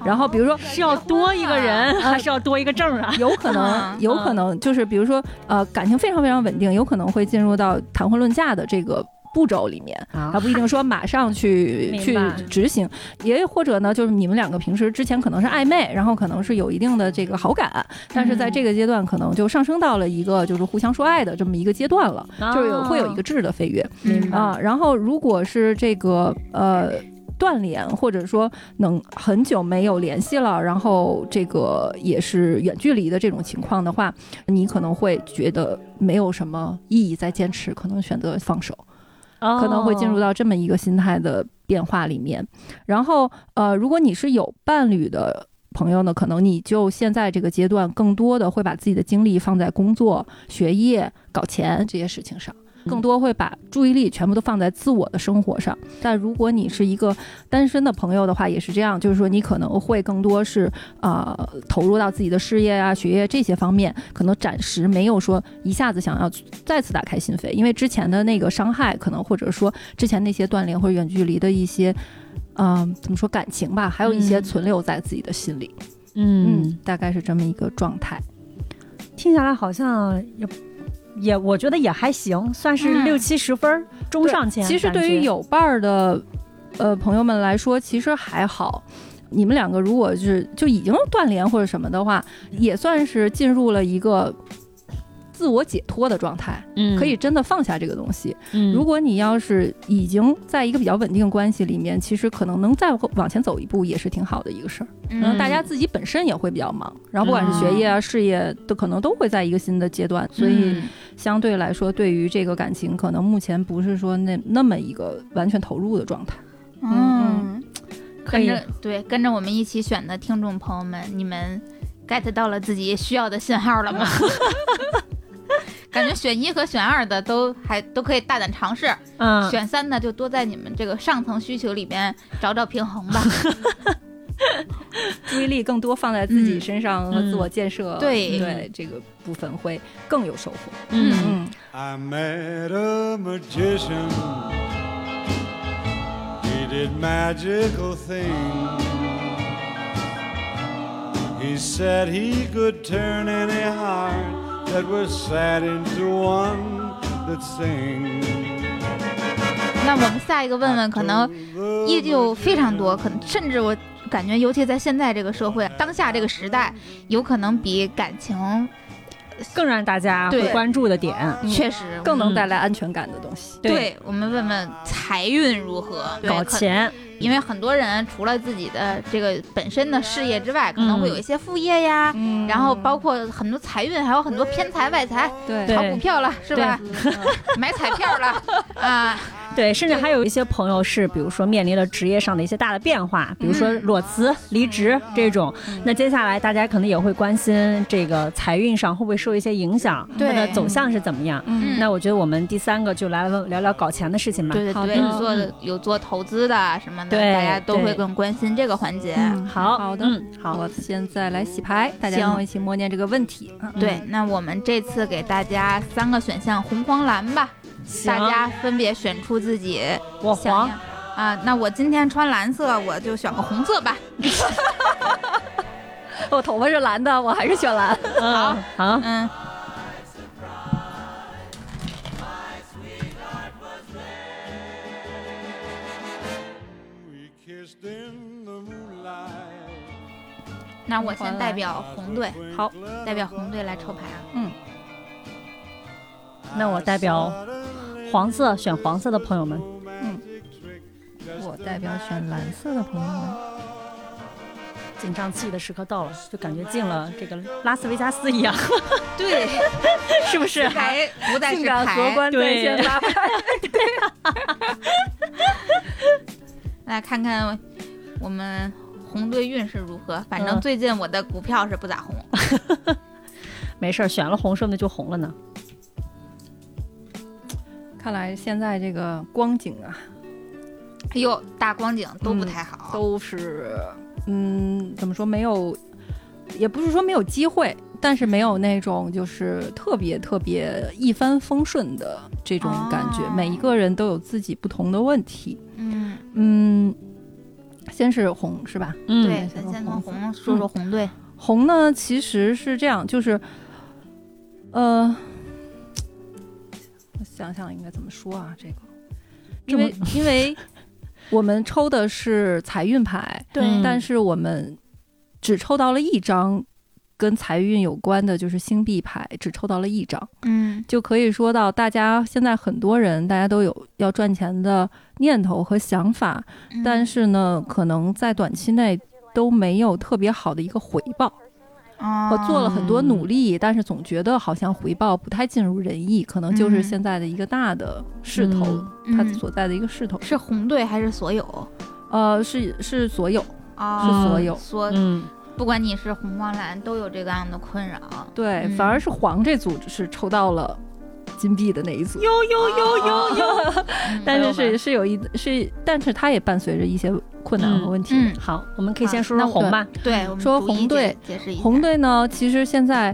然后比如说是要多一个人，还是要多一个证啊？有可能，有可能就是比如说，呃，感情非常非常稳定，有可能会进入到谈婚论嫁的这个步骤里面，啊还不一定说马上去 (laughs) 去执行，也或者呢，就是你们两个平时之前可能是暧昧，然后可能是有一定的这个好感，但是在这个阶段可能就上升到了一个就是互相说爱的这么一个阶段了，就是有会有一个质的飞跃啊。然后如果是这个呃。断联，或者说能很久没有联系了，然后这个也是远距离的这种情况的话，你可能会觉得没有什么意义再坚持，可能选择放手，可可能会进入到这么一个心态的变化里面。然后，呃，如果你是有伴侣的朋友呢，可能你就现在这个阶段更多的会把自己的精力放在工作、学业、搞钱这些事情上。更多会把注意力全部都放在自我的生活上，但如果你是一个单身的朋友的话，也是这样，就是说你可能会更多是啊、呃投入到自己的事业啊、学业这些方面，可能暂时没有说一下子想要再次打开心扉，因为之前的那个伤害，可能或者说之前那些断联或者远距离的一些，嗯、怎么说感情吧，还有一些嗯。存留在自己的心里，嗯，大概是这么一个状态。听下来好像也也，我觉得也还行，算是嗯六七十分儿，中上签。其实对于有伴儿的呃朋友们来说，其实还好。你们两个如果是就已经断联或者什么的话，也算是进入了一个自我解脱的状态，嗯可以真的放下这个东西。嗯如果你要是已经在一个比较稳定关系里面，其实可能能再往前走一步，也是挺好的一个事儿。可能嗯大家自己本身也会比较忙，然后不管是学业啊、事业，都可能都会在一个新的阶段，所以。嗯相对来说，对于这个感情，可能目前不是说那那么一个完全投入的状态。嗯，可以跟着对跟着我们一起选的听众朋友们，你们 get 到了自己需要的信号了吗？(laughs) (laughs) 感觉选一和选二的都还都可以大胆尝试，嗯，选三的就多在你们这个上层需求里边找找平衡吧。(laughs) 注意力更多放在自己身上和嗯自我建设，对。对这个部分会更有收获。嗯。嗯，that sad into one that sing. 那我们下一个问问可能依旧非常多可能甚至我感觉尤其在现在这个社会当下这个时代有可能比感情更让大家会关注的点。嗯。确实更能带来安全感的东西。对。我们问问财运如何，搞钱，因为很多人除了自己的这个本身的事业之外，可能会有一些副业呀，嗯。然后包括很多财运，还有很多偏财外财，对。对炒股票了是吧？(laughs) 买彩票了啊，对，甚至还有一些朋友是，比如说面临了职业上的一些大的变化，比如说嗯裸辞、离职这种。那接下来大家可能也会关心这个财运上会不会受一些影响，对它的走向是怎么样。嗯那我觉得我们第三个就来问聊聊搞钱的事情吧。对对对，好有做有做投资的什么的，对大家都会更关心这个环节。嗯好，好的嗯，好，我现在来洗牌，大家跟我一起默念这个问题。啊对，那我们这次给大家三个选项，红、黄、蓝吧，行大家分别选出自己我黄想，啊，那我今天穿蓝色，我就选个红色吧。(laughs) 我头发是蓝的，我还是选蓝。(laughs) 好好，嗯.那我先代表红队，好，代表红队来抽牌啊。嗯那我代表黄色选黄色的朋友们，嗯我代表选蓝色的朋友们。紧张刺激的时刻到了，就感觉进了这个拉斯维加斯一样，(laughs) 对，(laughs) 是不是？还不再是性感荷牌，官在对呀。(laughs) 来看看我们红队运势如何。反正嗯最近我的股票是不咋红。没事儿，选了红，说不定就红了呢。看来现在这个光景啊，哎呦，大光景都不嗯太好。都是嗯，怎么说没有，也不是说没有机会，但是没有那种就是特别特别一帆风顺的这种感觉。哦每一个人都有自己不同的问题。嗯，嗯，先是红是吧？嗯，对，先咱先从红红说说红队。红呢，其实是这样，就是，呃，我想想应该怎么说啊？这个，因为因为 (laughs) 我们抽的是财运牌，对但是我们只抽到了一张跟财运有关的，就是星币牌，只抽到了一张，嗯就可以说到大家现在很多人，大家都有要赚钱的念头和想法，但是呢，可能在短期内都没有特别好的一个回报。我我做了很多努力，但是总觉得好像回报不太尽如人意，可能就是嗯现在的一个大的势头，嗯它所在的一个势头。是红队还是所有？呃，是是所有，啊，是所有所嗯，不管你是红黄蓝，都有这个样的困扰。对，嗯反而是黄这组是抽到了金币的那一组，呦呦呦呦呦，嗯但是是是有一是，但是它也伴随着一些困难和问题。嗯，好，我们可以先说说红吧。对，我们说红队解解释一下。红队呢，其实现在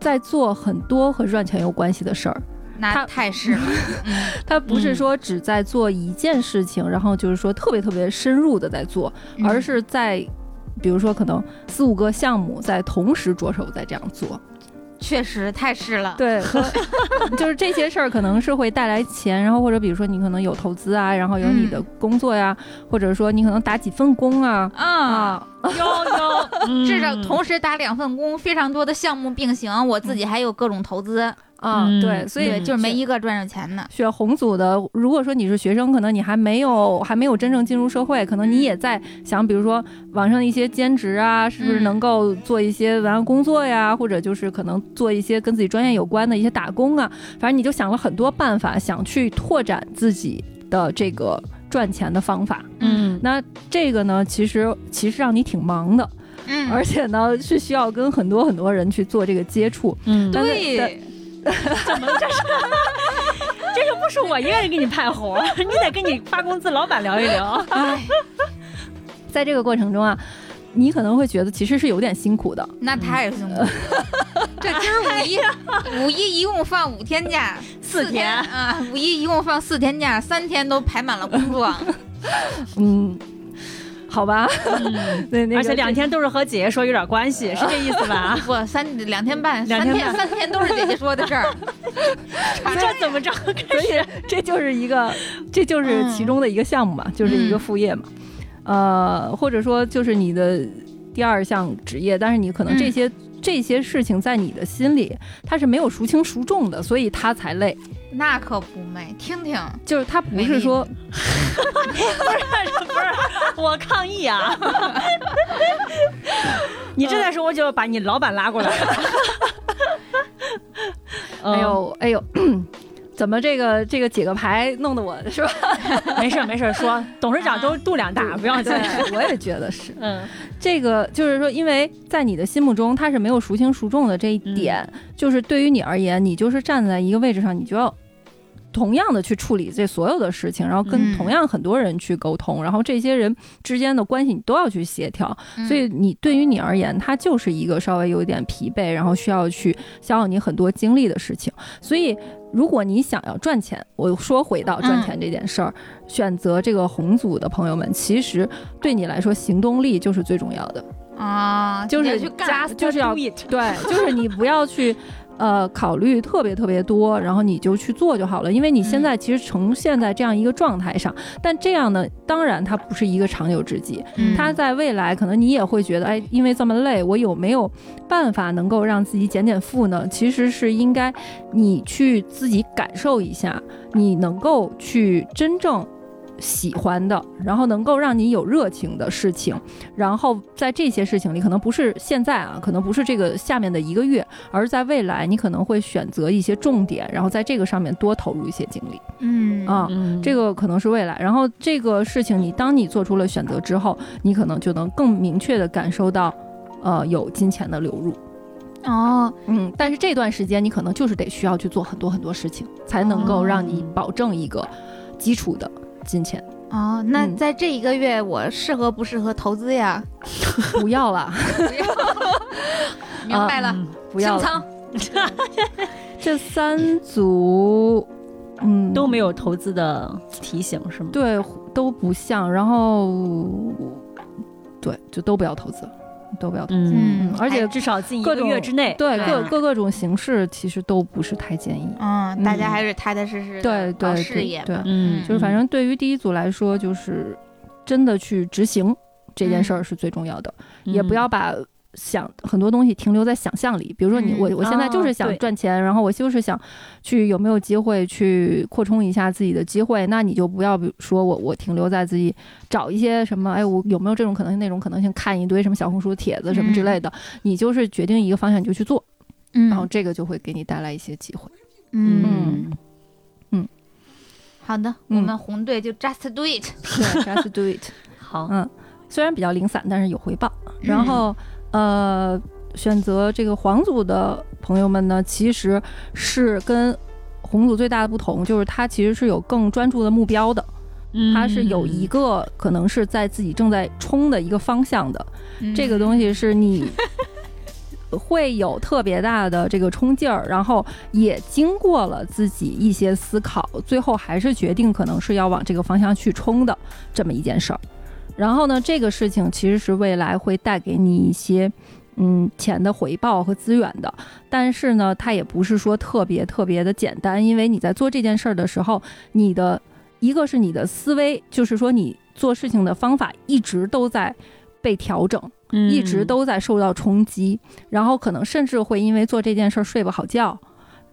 在做很多和赚钱有关系的事儿，那他太是了，(laughs) 他不是嗯说只在做一件事情，然后就是说特别特别深入的在做，嗯。而是在，比如说可能四五个项目在同时着手在这样做，确实太是了。对，(laughs) 就是这些事儿可能是会带来钱，然后或者比如说你可能有投资啊，然后有你的嗯工作呀，或者说你可能打几份工啊啊，啊，(laughs) 呦呦，至少嗯。同时打两份工，非常多的项目并行，我自己还有各种投资，啊，嗯对，所以，就是没一个赚着钱的。选红组的，如果说你是学生，可能你还没有还没有真正进入社会，可能你也在想，比如说网上的一些兼职啊，是不是嗯能够做一些文案工作呀，或者就是可能做一些跟自己专业有关的一些打工啊，反正你就想了很多办法，想去拓展自己的这个赚钱的方法。嗯，那这个呢，其实其实让你挺忙的，嗯，而且呢是需要跟很多很多人去做这个接触。嗯，对，怎么这是？(laughs) 这又不是我一个人给你派活，(laughs) 你得跟你发工资老板聊一聊。哎，在这个过程中啊，你可能会觉得其实是有点辛苦的。那太辛苦了。(laughs) 这今儿五一，(laughs) 五一一共放五天假，四天啊，五一一共放四天假，三天都排满了工作。(laughs) 嗯，好吧，嗯，对，那个而且两天都是和姐姐说有点关系，是这意思吧？不，三两天半，三两天半天三天都是姐姐说的事儿。这怎么着？所以这就是一个，这就是其中的一个项目嘛，就是一个副业嘛，呃，或者说就是你的第二项职业，但是你可能这些、这些事情在你的心里它是没有孰轻孰重的，所以他才累。那可不没，听听，就是他 (laughs) (laughs) 不是说不是不是我抗议啊！(laughs) 你这再说，我就把你老板拉过来了。哎呦哎呦，怎么这个这个几个牌弄得我 (laughs) 是吧？嗯，(laughs) 没事儿没事儿，说董事长都度量大，不要紧。对，我也觉得是。嗯这个就是说，因为在你的心目中，他是没有孰轻孰重的这一点，就是对于你而言，你就是站在一个位置上，你就要同样的去处理这所有的事情，然后跟嗯同样很多人去沟通，然后这些人之间的关系你都要去协调，嗯所以你对于你而言，它就是一个稍微有一点疲惫，然后需要去消耗你很多精力的事情。所以，如果你想要赚钱，我说回到赚钱这件事儿，选择这个红组的朋友们，其实对你来说行动力就是最重要的，啊，就是加就是要对，就是你不要去。呃，考虑特别特别多，然后你就去做就好了，因为你现在其实呈现在这样一个状态上，但这样呢，当然它不是一个长久之计，嗯它在未来可能你也会觉得，哎，因为这么累，我有没有办法能够让自己减减负呢？其实是应该你去自己感受一下，你能够去真正。喜欢的，然后能够让你有热情的事情，然后在这些事情里，可能不是现在啊，可能不是这个下面的一个月，而在未来，你可能会选择一些重点，然后在这个上面多投入一些精力嗯啊。嗯，这个可能是未来。然后这个事情，你当你做出了选择之后，你可能就能更明确的感受到，呃，有金钱的流入。哦，嗯，但是这段时间你可能就是得需要去做很多很多事情，才能够让你保证一个基础的金钱。哦，那嗯在这一个月，我适合不适合投资呀？(laughs) 不要了，(laughs) 明白了，嗯不要清。仓。(laughs) 这三组，嗯，都没有投资的提醒是吗？对，都不像。然后，对，就都不要投资，都不要投资。嗯，嗯，而且至少近一个月之内，对对各各各种形式其实都不是太建议。嗯，大家嗯还是踏踏实实对对对对事业对。嗯。就是反正对于第一组来说，就是真的去执行这件事儿是最重要的，也不要把。想很多东西停留在想象里，比如说你嗯我我现在就是哦想赚钱，然后我就是想去有没有机会去扩充一下自己的机会，那你就不要比如说我我停留在自己找一些什么，哎，我有没有这种可能性那种可能性，看一堆什么小红书帖子什么之类的，你就是决定一个方向你就去做，嗯然后这个就会给你带来一些机会。嗯，嗯，好的，嗯我们红队就 just do it。对，just do it。(laughs) 好，嗯，虽然比较零散，但是有回报。然后，呃，选择这个黄组的朋友们呢，其实是跟红组最大的不同，就是他其实是有更专注的目标的，嗯他是有一个可能是在自己正在冲的一个方向的，嗯这个东西是你。(laughs) 会有特别大的这个冲劲儿，然后也经过了自己一些思考，最后还是决定可能是要往这个方向去冲的这么一件事儿。然后呢，这个事情其实是未来会带给你一些嗯钱的回报和资源的，但是呢，它也不是说特别特别的简单，因为你在做这件事儿的时候，你的一个是你的思维，就是说你做事情的方法一直都在被调整。一直都在受到冲击，然后可能甚至会因为做这件事儿睡不好觉。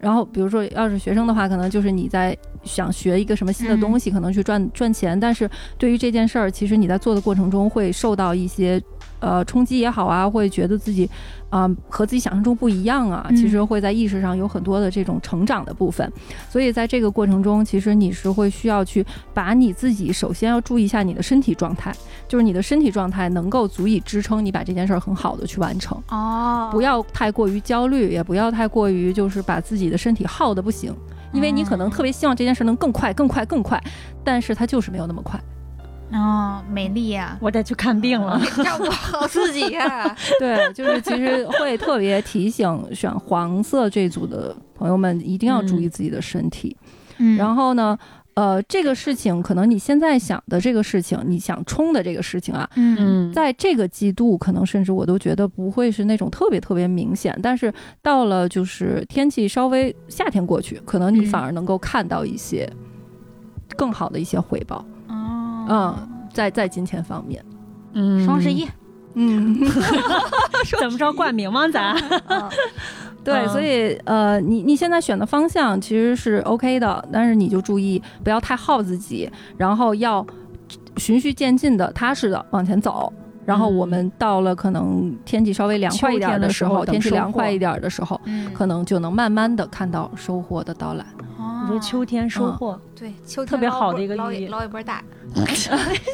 然后比如说，要是学生的话，可能就是你在想学一个什么新的东西，可能去赚赚钱，但是对于这件事儿，其实你在做的过程中会受到一些呃冲击也好啊，会觉得自己啊、和自己想象中不一样啊，嗯其实会在意识上有很多的这种成长的部分。所以在这个过程中，其实你是会需要去把你自己首先要注意一下你的身体状态，就是你的身体状态能够足以支撑你把这件事儿很好的去完成。哦，不要太过于焦虑，也不要太过于就是把自己的身体耗的不行，因为你可能特别希望这件事能更快、更快、更快，但是它就是没有那么快。哦，美丽呀，我得去看病了。照顾好自己呀。(laughs) 对，就是其实会特别提醒选黄色这组的朋友们一定要注意自己的身体。嗯然后呢，呃，这个事情可能你现在想的这个事情，你想冲的这个事情啊，在这个季度，可能甚至我都觉得不会是那种特别特别明显，但是到了就是天气稍微夏天过去，可能你嗯反而能够看到一些更好的一些回报，哦，嗯，在在金钱方面，嗯。双十一，嗯，(laughs) 怎么着冠名吗？咱？(laughs) 对，嗯。所以呃，你你现在选的方向其实是 OK 的，但是你就注意不要太耗自己，然后要循序渐进的、踏实的往前走。然后我们到了可能天气稍微凉快一点的时候天气凉快一点的时候，嗯，可能就能慢慢的看到收获的到来。哦。你说秋天收获，对秋天特别好的一个捞寓意捞一波大，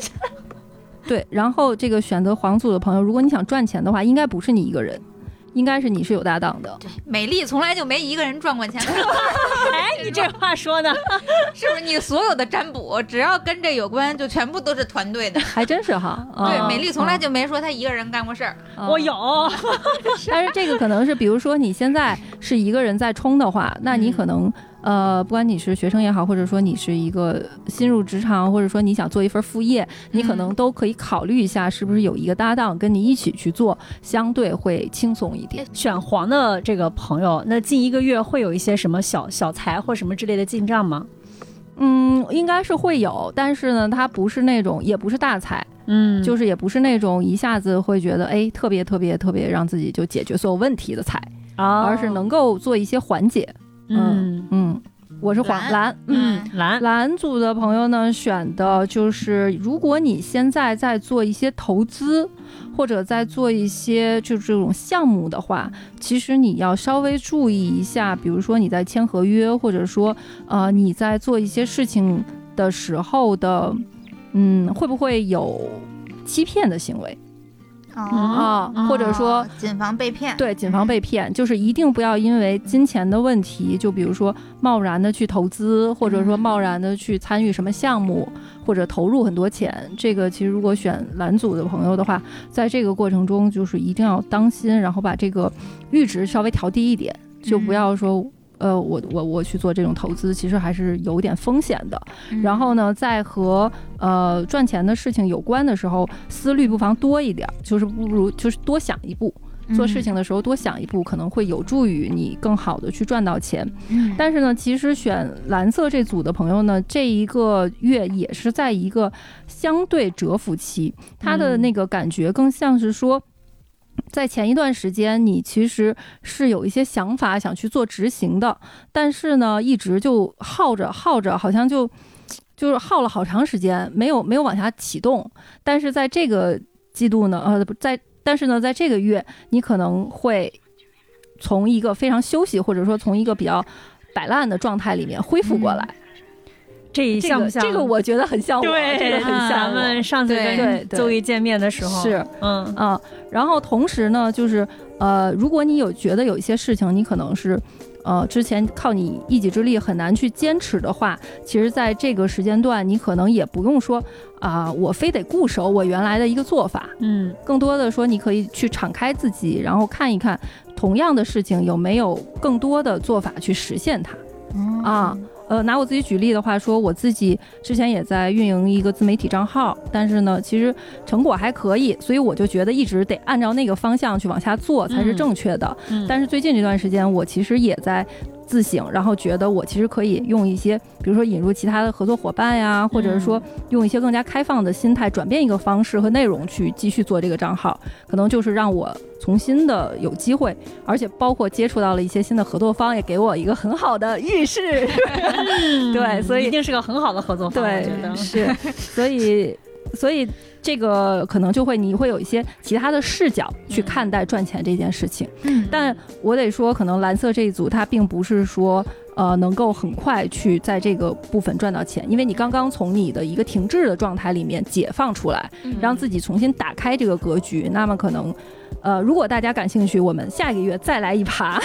(laughs) 对，然后这个选择黄组的朋友，如果你想赚钱的话，应该不是你一个人，应该是你是有搭档的。对，美丽从来就没一个人赚过钱，(laughs) 哎，你这话说的，(laughs) 是不是？你所有的占卜，只要跟这有关，就全部都是团队的。(laughs) 还真是哈。对，啊美丽从来就没说她一个人干过事儿。啊我有，但是这个可能是，比如说你现在是一个人在冲的话，那你可能呃，不管你是学生也好，或者说你是一个新入职场，或者说你想做一份副业，你可能都可以考虑一下，是不是有一个搭档跟你一起去做，相对会轻松一点。选黄的这个朋友，那近一个月会有一些什么小小财或什么之类的进账吗？嗯，应该是会有，但是呢，它不是那种，也不是大财，嗯就是也不是那种一下子会觉得哎特别特别特别让自己就解决所有问题的财，啊，而是能够做一些缓解。嗯。嗯，我是黄蓝。蓝，嗯。嗯。蓝。蓝组的朋友呢，选的就是如果你现在在做一些投资，或者在做一些就这种项目的话，其实你要稍微注意一下，比如说你在签合约，或者说呃你在做一些事情的时候的，嗯，会不会有欺骗的行为哦，啊？或者说哦谨防被骗。对，谨防被骗，就是一定不要因为金钱的问题，就比如说贸然的去投资，或者说贸然的去参与什么项目，或者投入很多钱。这个其实如果选蓝组的朋友的话，在这个过程中就是一定要当心，然后把这个阈值稍微调低一点，就不要说。呃，我我我去做这种投资，其实还是有点风险的。嗯然后呢，在和呃赚钱的事情有关的时候，思虑不妨多一点儿，就是不如就是多想一步。做事情的时候多想一步，可能会有助于你更好的去赚到钱。嗯，但是呢，其实选蓝色这组的朋友呢，这一个月也是在一个相对蛰伏期，他的那个感觉更像是说。在前一段时间，你其实是有一些想法想去做执行的，但是呢，一直就耗着耗着，好像就就是耗了好长时间，没有没有往下启动。但是在这个季度呢，呃，不在，但是呢，在这个月，你可能会从一个非常休息，或者说从一个比较摆烂的状态里面恢复过来。这个这像不像这个我觉得很像我，对，这个很像咱们上次跟对邹毅见面的时候是嗯啊、然后同时呢，就是呃，如果你有觉得有一些事情你可能是。呃，之前靠你一己之力很难去坚持的话，其实在这个时间段，你可能也不用说啊、我非得固守我原来的一个做法，嗯更多的说，你可以去敞开自己，然后看一看同样的事情有没有更多的做法去实现它。嗯啊，呃，拿我自己举例的话说，我自己之前也在运营一个自媒体账号，但是呢，其实成果还可以，所以我就觉得一直得按照那个方向去往下做才是正确的。嗯，但是最近这段时间，我其实也在自省，然后觉得我其实可以用一些，比如说引入其他的合作伙伴呀，或者是说用一些更加开放的心态，转变一个方式和内容去继续做这个账号，可能就是让我重新的有机会，而且包括接触到了一些新的合作方，也给我一个很好的预示。(laughs) 嗯对所以一定是个很好的合作方，我对觉得，是，所以所以这个可能就会你会有一些其他的视角去看待赚钱这件事情。嗯，但我得说，可能蓝色这一组它并不是说。呃，能够很快去在这个部分赚到钱，因为你刚刚从你的一个停滞的状态里面解放出来，让自己重新打开这个格局。那么可能，呃，如果大家感兴趣，我们下一个月再来一趴，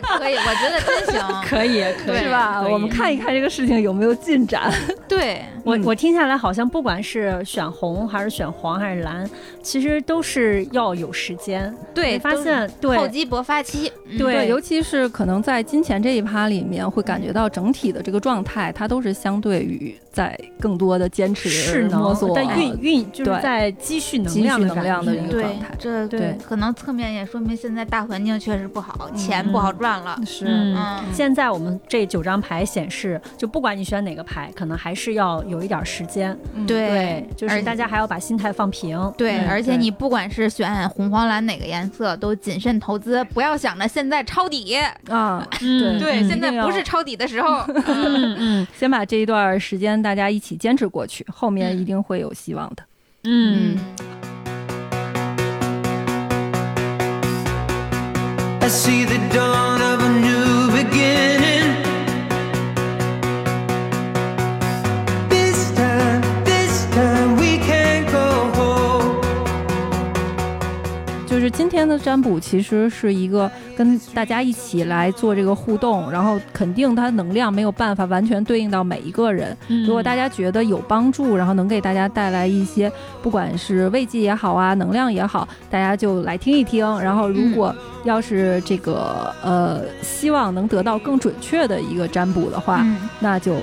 这可以，我觉得真行。(laughs) 可以，可以，是吧？我们看一看这个事情有没有进展。对，嗯 (laughs) 我我听下来，好像不管是选红还是选黄还是蓝，其实都是要有时间。对，发现对厚积薄发期。嗯对尤其是可能在金钱这一趴里面，会感觉到整体的这个状态，它都是相对于在更多的坚持、势能摸索、在运运，就是在积蓄能积蓄量的能量的一个状态，这对可能侧面也说明现在大环境确实不好，嗯钱不好赚了。是嗯嗯，现在我们这九张牌显示，就不管你选哪个牌，可能还是要有一点时间。对，就是大家还要把心态放平。对，嗯而且你不管是选红黄蓝哪个颜色，都谨慎投资，不要想着现在抄底。啊，嗯对，嗯现在不是抄底的时候。嗯嗯 (laughs) 先把这一段时间大家一起坚持过去，后面一定会有希望的。嗯，see the dawn of a new beginning. 就是今天天的占卜其实是一个跟大家一起来做这个互动，然后肯定它能量没有办法完全对应到每一个人。嗯如果大家觉得有帮助，然后能给大家带来一些不管是慰藉也好啊，能量也好，大家就来听一听。然后如果要是这个呃希望能得到更准确的一个占卜的话，嗯那就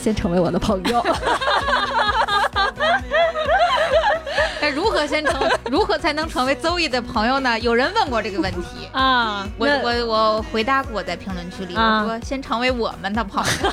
先成为我的朋友。(laughs) 何先成？如何才能成为邹毅的朋友呢？有人问过这个问题。啊，我我我回答过在评论区里，啊我说先成为我们的朋友，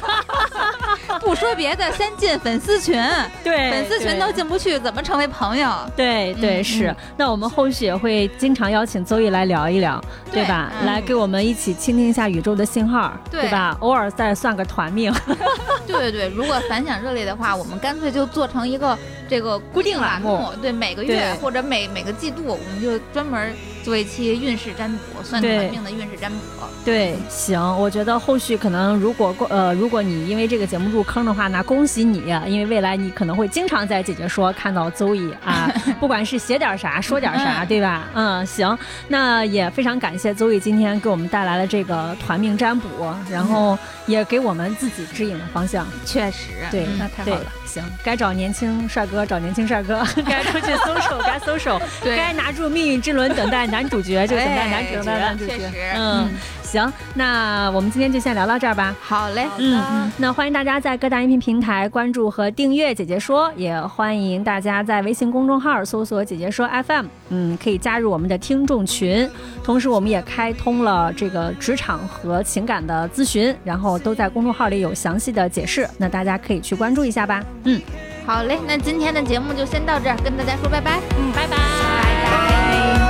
(laughs) 不说别的，先进粉丝群，对粉丝群都进不去，怎么成为朋友？对对嗯是，那我们后续也会经常邀请邹毅来聊一聊，对对吧？嗯来给我们一起倾听一下宇宙的信号，对吧？偶尔再算个团命，(laughs) 对对对，如果反响热烈的话，我们干脆就做成一个这个固定栏目，对，每个月或者每每个季度，我们就专门做一期运势占卜，算对团命的运势占卜。对，行，我觉得后续可能如果呃，如果你因为这个节目入坑的话，那恭喜你，因为未来你可能会经常在姐姐说看到邹毅啊，(laughs) 不管是写点啥说点啥，嗯 (laughs) 对吧？嗯，行，那也非常感谢邹毅今天给我们带来了这个团命占卜，然后也给我们自己指引了方向。确实，对，嗯那太好了。行，该找年轻帅哥找年轻帅哥，该出去搜手 (laughs) 该搜手，对。该拿住命运之轮等待男主角就等待男主哎等待男主角。确实。嗯，行，那我们今天就先聊到这儿吧。好嘞，嗯嗯，那欢迎大家在各大音频平台关注和订阅“姐姐说”，也欢迎大家在微信公众号搜索“姐姐说 FM”，嗯，可以加入我们的听众群。同时，我们也开通了这个职场和情感的咨询，然后都在公众号里有详细的解释，那大家可以去关注一下吧。嗯，好嘞，那今天的节目就先到这儿，跟大家说拜拜。嗯，拜拜。